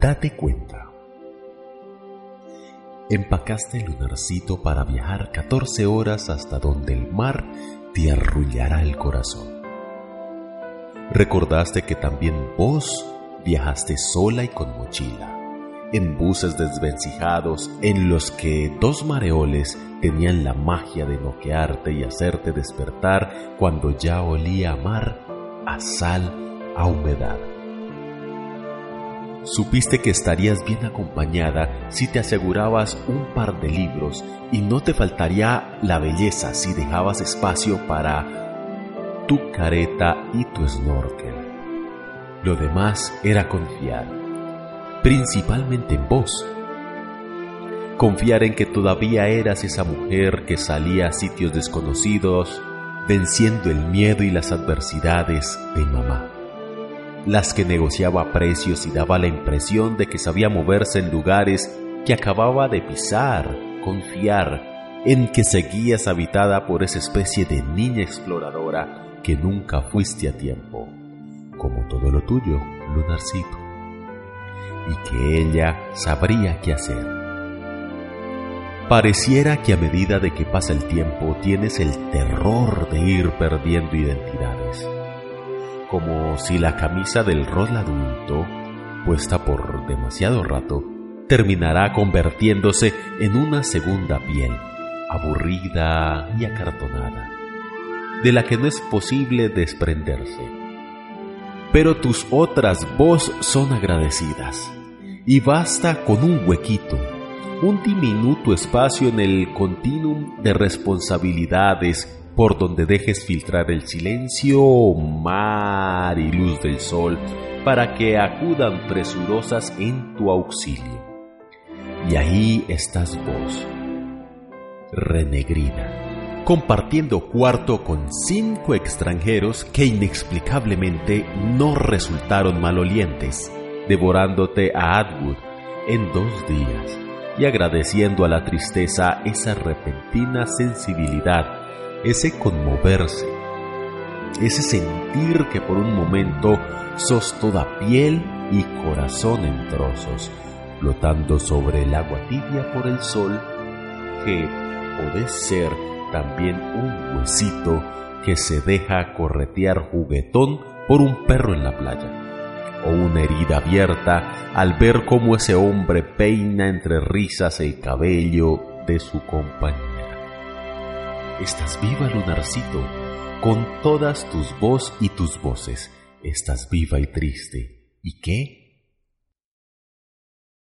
Date cuenta. Empacaste el lunarcito para viajar 14 horas hasta donde el mar te arrullará el corazón. Recordaste que también vos viajaste sola y con mochila, en buses desvencijados en los que dos mareoles tenían la magia de noquearte y hacerte despertar cuando ya olía a mar, a sal, a humedad. Supiste que estarías bien acompañada si te asegurabas un par de libros y no te faltaría la belleza si dejabas espacio para tu careta y tu snorkel. Lo demás era confiar, principalmente en vos. Confiar en que todavía eras esa mujer que salía a sitios desconocidos, venciendo el miedo y las adversidades de mamá las que negociaba precios y daba la impresión de que sabía moverse en lugares que acababa de pisar, confiar en que seguías habitada por esa especie de niña exploradora que nunca fuiste a tiempo, como todo lo tuyo, Lunarcito, y que ella sabría qué hacer. Pareciera que a medida de que pasa el tiempo tienes el terror de ir perdiendo identidades como si la camisa del rol adulto, puesta por demasiado rato, terminará convirtiéndose en una segunda piel, aburrida y acartonada, de la que no es posible desprenderse. Pero tus otras vos son agradecidas, y basta con un huequito, un diminuto espacio en el continuum de responsabilidades por donde dejes filtrar el silencio, mar y luz del sol, para que acudan presurosas en tu auxilio. Y ahí estás vos, renegrida, compartiendo cuarto con cinco extranjeros que inexplicablemente no resultaron malolientes, devorándote a Atwood en dos días y agradeciendo a la tristeza esa repentina sensibilidad ese conmoverse, ese sentir que por un momento sos toda piel y corazón en trozos, flotando sobre el agua tibia por el sol, que podés ser también un huesito que se deja corretear juguetón por un perro en la playa, o una herida abierta al ver cómo ese hombre peina entre risas el cabello de su compañero. Estás viva, lunarcito, con todas tus voz y tus voces. Estás viva y triste. ¿Y qué?